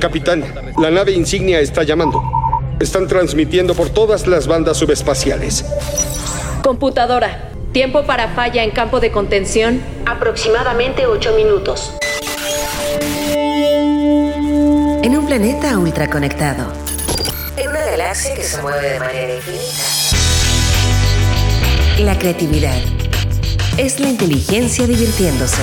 Capitán, la nave insignia está llamando. Están transmitiendo por todas las bandas subespaciales. Computadora, tiempo para falla en campo de contención. Aproximadamente 8 minutos. En un planeta ultraconectado. En una galaxia que se mueve de manera infinita. La creatividad es la inteligencia divirtiéndose.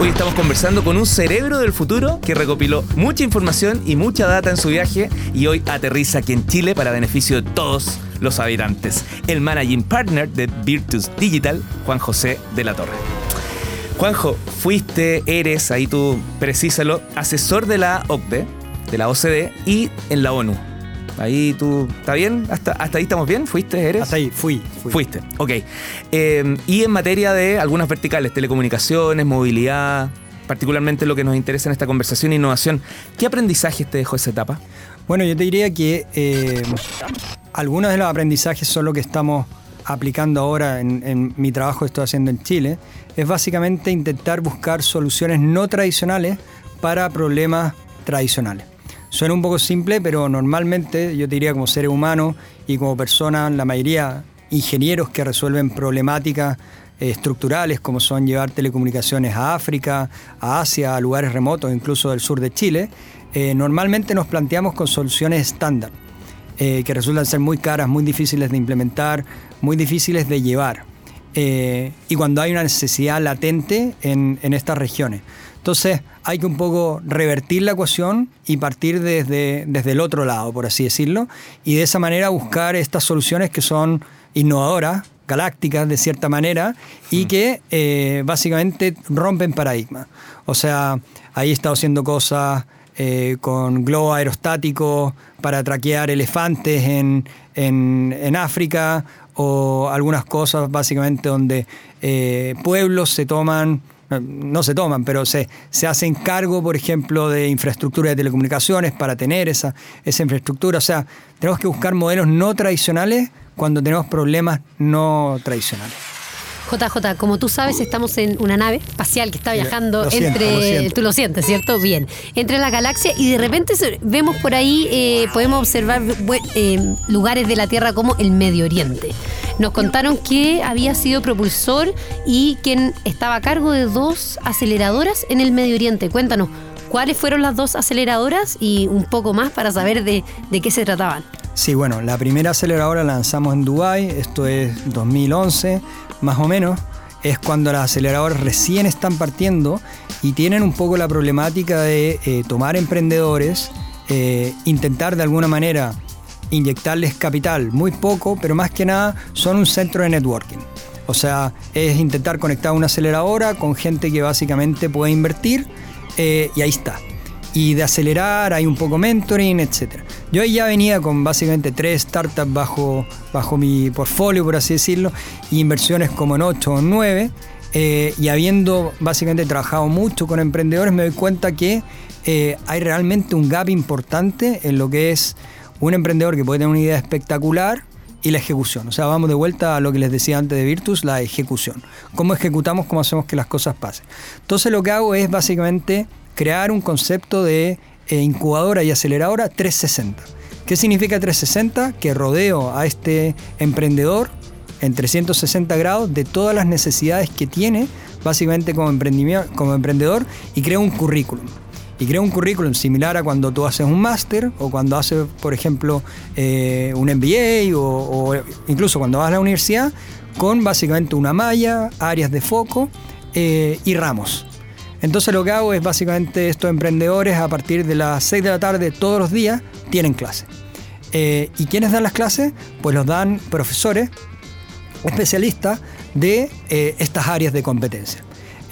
Hoy estamos conversando con un cerebro del futuro que recopiló mucha información y mucha data en su viaje y hoy aterriza aquí en Chile para beneficio de todos los habitantes. El managing partner de Virtus Digital, Juan José de la Torre. Juanjo, fuiste, eres, ahí tú precisalo, asesor de la OCDE, de la OCDE y en la ONU. Ahí tú, ¿está bien? ¿Hasta, hasta ahí estamos bien? ¿Fuiste, eres? Hasta ahí, fui. fui. Fuiste, ok. Eh, y en materia de algunas verticales, telecomunicaciones, movilidad, particularmente lo que nos interesa en esta conversación, innovación, ¿qué aprendizaje te dejó esa etapa? Bueno, yo te diría que eh, algunos de los aprendizajes son lo que estamos aplicando ahora en, en, mi trabajo que estoy haciendo en Chile, es básicamente intentar buscar soluciones no tradicionales para problemas tradicionales. Suena un poco simple, pero normalmente yo te diría como seres humanos y como personas, la mayoría ingenieros que resuelven problemáticas eh, estructurales como son llevar telecomunicaciones a África, a Asia, a lugares remotos, incluso del sur de Chile, eh, normalmente nos planteamos con soluciones estándar, eh, que resultan ser muy caras, muy difíciles de implementar, muy difíciles de llevar. Y cuando hay una necesidad latente en, en estas regiones. Entonces hay que un poco revertir la ecuación y partir desde, desde el otro lado, por así decirlo, y de esa manera buscar estas soluciones que son innovadoras, galácticas de cierta manera, y que eh, básicamente rompen paradigmas. O sea, ahí he estado haciendo cosas eh, con globos aerostáticos para traquear elefantes en, en, en África, o algunas cosas básicamente donde eh, pueblos se toman no se toman, pero se, se hacen cargo, por ejemplo, de infraestructura de telecomunicaciones para tener esa, esa infraestructura. O sea, tenemos que buscar modelos no tradicionales cuando tenemos problemas no tradicionales. JJ, como tú sabes, estamos en una nave espacial que está viajando lo siento, entre. Lo tú lo sientes, ¿cierto? Bien. Entre la galaxia y de repente vemos por ahí, eh, podemos observar eh, lugares de la Tierra como el Medio Oriente. Nos contaron que había sido propulsor y quien estaba a cargo de dos aceleradoras en el Medio Oriente. Cuéntanos, ¿cuáles fueron las dos aceleradoras y un poco más para saber de, de qué se trataban? Sí, bueno, la primera aceleradora la lanzamos en Dubái, esto es 2011, más o menos. Es cuando las aceleradoras recién están partiendo y tienen un poco la problemática de eh, tomar emprendedores, eh, intentar de alguna manera inyectarles capital, muy poco, pero más que nada son un centro de networking. O sea, es intentar conectar una aceleradora con gente que básicamente puede invertir eh, y ahí está. Y de acelerar hay un poco mentoring, etc. Yo ahí ya venía con básicamente tres startups bajo, bajo mi portfolio, por así decirlo, y inversiones como en 8 o 9. Eh, y habiendo básicamente trabajado mucho con emprendedores, me doy cuenta que eh, hay realmente un gap importante en lo que es un emprendedor que puede tener una idea espectacular y la ejecución. O sea, vamos de vuelta a lo que les decía antes de Virtus, la ejecución. ¿Cómo ejecutamos? ¿Cómo hacemos que las cosas pasen? Entonces lo que hago es básicamente crear un concepto de eh, incubadora y aceleradora 360. ¿Qué significa 360? Que rodeo a este emprendedor en 360 grados de todas las necesidades que tiene básicamente como, como emprendedor y creo un currículum y crea un currículum similar a cuando tú haces un máster o cuando haces, por ejemplo, eh, un MBA o, incluso cuando vas a la universidad, con básicamente una malla, áreas de foco eh, y ramos. Entonces lo que hago es básicamente estos emprendedores a partir de las 6 de la tarde todos los días tienen clase. Eh, ¿Y quiénes dan las clases? Pues los dan profesores especialistas de eh, estas áreas de competencia.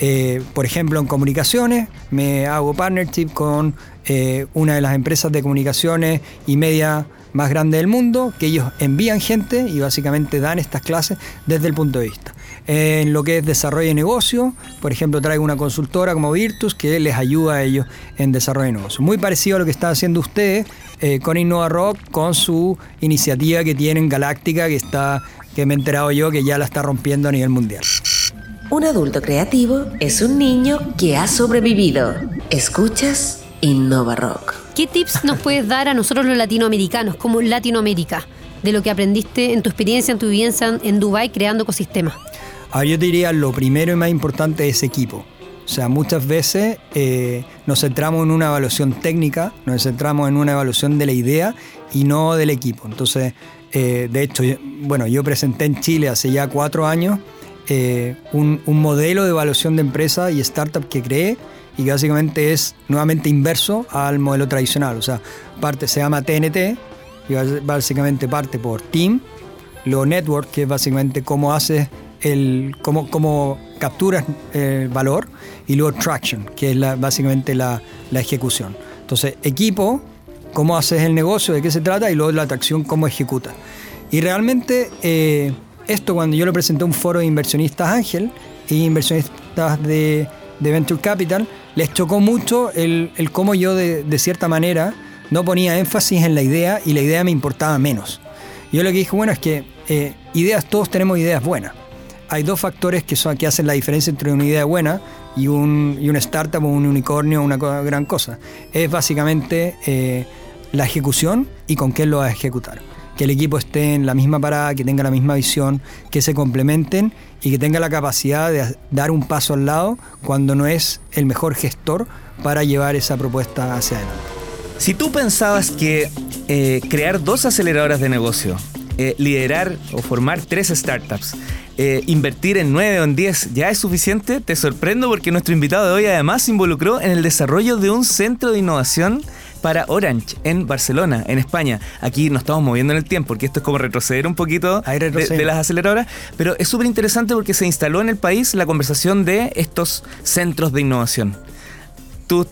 Eh, por ejemplo, en comunicaciones, me hago partnership con eh, una de las empresas de comunicaciones y media más grande del mundo, que ellos envían gente y básicamente dan estas clases desde el punto de vista. En lo que es desarrollo de negocio, por ejemplo, traigo una consultora como Virtus que les ayuda a ellos en desarrollo de negocio. Muy parecido a lo que están haciendo ustedes eh, con Innova Rock, con su iniciativa que tienen Galáctica, que está que me he enterado yo que ya la está rompiendo a nivel mundial. Un adulto creativo es un niño que ha sobrevivido. ¿Escuchas? Innova Rock. ¿Qué tips nos puedes dar a nosotros los latinoamericanos, como Latinoamérica, de lo que aprendiste en tu experiencia, en tu vivencia en Dubái creando ecosistemas? Ahora yo te diría, lo primero y más importante es equipo. O sea, muchas veces eh, nos centramos en una evaluación técnica, nos centramos en una evaluación de la idea y no del equipo. Entonces, eh, de hecho, bueno, yo presenté en Chile hace ya cuatro años eh, un, un, modelo de evaluación de empresa y startup que creé y que básicamente es nuevamente inverso al modelo tradicional. O sea, parte se llama TNT, y básicamente parte por Team, luego Network, que es básicamente cómo haces el, cómo, cómo capturas el valor, y luego Traction, que es la, básicamente la, la ejecución. Entonces, equipo, cómo haces el negocio, de qué se trata, y luego la atracción, cómo ejecutas. Y realmente, eh, esto cuando yo lo presenté a un foro de inversionistas Ángel y inversionistas de, de Venture Capital, les chocó mucho el, el cómo yo de, de, cierta manera no ponía énfasis en la idea y la idea me importaba menos. Yo lo que dije, bueno, es que eh, ideas, todos tenemos ideas buenas. Hay dos factores que, son, que hacen la diferencia entre una idea buena y un, y una startup o un unicornio o una gran cosa. Es básicamente eh, la ejecución y con qué lo vas a ejecutar. Que el equipo esté en la misma parada, que tenga la misma visión, que se complementen y que tenga la capacidad de dar un paso al lado cuando no es el mejor gestor para llevar esa propuesta hacia adelante. Si tú pensabas que eh, crear dos aceleradoras de negocio, eh, liderar o formar tres startups, eh, invertir en nueve o en diez ya es suficiente, te sorprendo porque nuestro invitado de hoy además se involucró en el desarrollo de un centro de innovación para Orange en Barcelona, en España. Aquí nos estamos moviendo en el tiempo, porque esto es como retroceder un poquito de, de, las aceleradoras, pero es súper interesante porque se instaló en el país la conversación de estos centros de innovación. Tú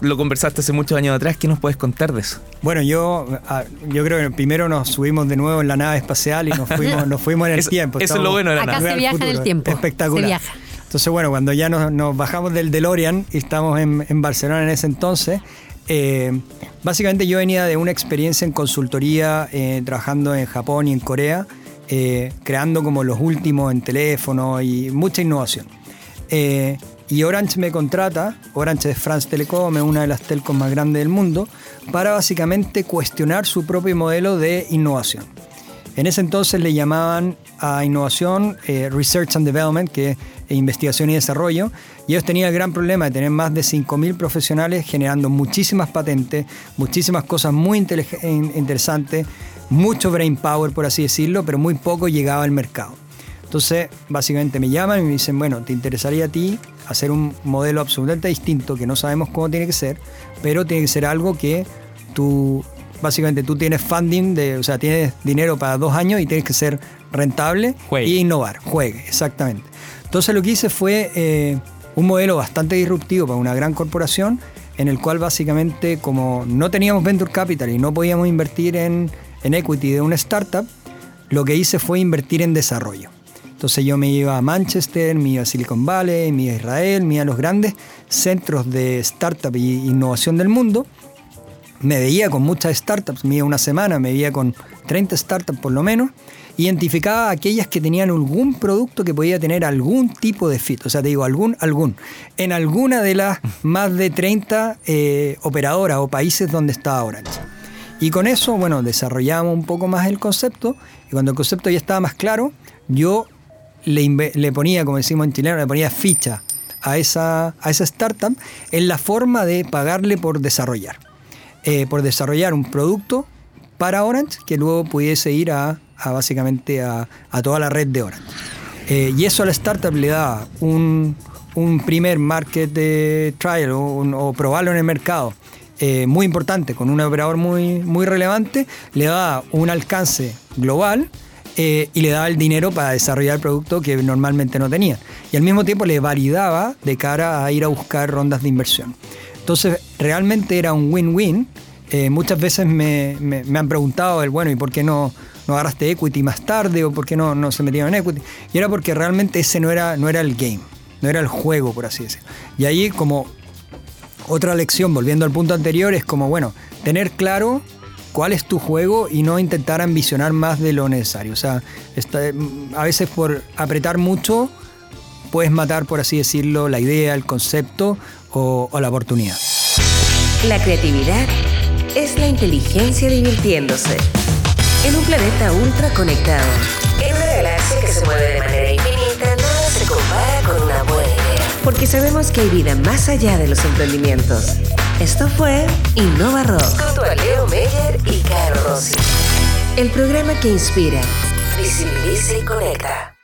lo conversaste hace muchos años atrás, ¿qué nos puedes contar de eso? Bueno, yo, ah, yo creo que primero nos subimos de nuevo en la nave espacial y nos fuimos, nos fuimos en el eso, tiempo. Eso es lo bueno de la Acá nave. se viaja en el tiempo. Espectacular. Se viaja. Entonces, bueno, cuando ya nos, nos bajamos del DeLorean y estamos en, en Barcelona en ese entonces, eh, básicamente yo venía de una experiencia en consultoría eh, trabajando en Japón y en Corea, eh, creando como los últimos en teléfono y mucha innovación. Y Orange me contrata, Orange es France Telecom, una de las telcos más grandes del mundo, para básicamente cuestionar su propio modelo de innovación. En ese entonces le llamaban a innovación eh, Research and Development, que es investigación y desarrollo, y ellos tenían el gran problema de tener más de 5.000 profesionales generando muchísimas patentes, muchísimas cosas muy interesantes, mucho brain power, por así decirlo, pero muy poco llegaba al mercado. Entonces, básicamente me llaman y me dicen, bueno, ¿te interesaría a ti hacer un modelo absolutamente distinto que no sabemos cómo tiene que ser, pero tiene que ser algo que tú, básicamente tú tienes funding, de, o sea, tienes dinero para dos años y tienes que ser rentable y innovar, juegue, exactamente. Entonces lo que hice fue eh, un modelo bastante disruptivo para una gran corporación, en el cual básicamente como no teníamos venture capital y no podíamos invertir en, en equity de una startup, lo que hice fue invertir en desarrollo. Entonces yo me iba a Manchester, me iba a Silicon Valley, me iba a Israel, me iba a los grandes centros de startup y innovación del mundo. Me veía con muchas startups, me iba una semana, me veía con 30 startups por lo menos. Identificaba aquellas que tenían algún producto que podía tener algún tipo de fit. O sea, te digo, algún, algún. En alguna de las más de 30 eh, operadoras o países donde estaba Orange. Y con eso, bueno, desarrollamos un poco más el concepto. Y cuando el concepto ya estaba más claro, yo le, ponía, como decimos en chileno, le ponía ficha a esa, a esa startup en la forma de pagarle por desarrollar. Eh, por desarrollar un producto para Orange que luego pudiese ir a, básicamente a, toda la red de Orange. Eh, y eso a la startup le da un, un primer market de trial o, un, probarlo en el mercado. Eh, muy importante, con un operador muy, muy relevante, le da un alcance global, eh, y le daba el dinero para desarrollar el producto que normalmente no tenían. Y al mismo tiempo le validaba de cara a ir a buscar rondas de inversión. Entonces realmente era un win-win eh, muchas veces me, han preguntado el bueno, ¿y por qué no, no agarraste equity más tarde? ¿O por qué no, no se metieron en equity? Y era porque realmente ese no era, no era el game, no era el juego, por así decirlo. Y ahí como otra lección, volviendo al punto anterior, es como, bueno, tener claro cuál es tu juego y no intentar ambicionar más de lo necesario. O sea, a veces por apretar mucho puedes matar, por así decirlo, la idea, el concepto o, o la oportunidad. La creatividad es la inteligencia divirtiéndose. En un planeta ultra conectado, en una galaxia que se mueve de manera infinita, nada se compara con una buena idea. Porque sabemos que hay vida más allá de los emprendimientos. Esto fue Innova Rock junto a Leo Meyer y Caro Rossi. El programa que inspira, visibiliza y conecta.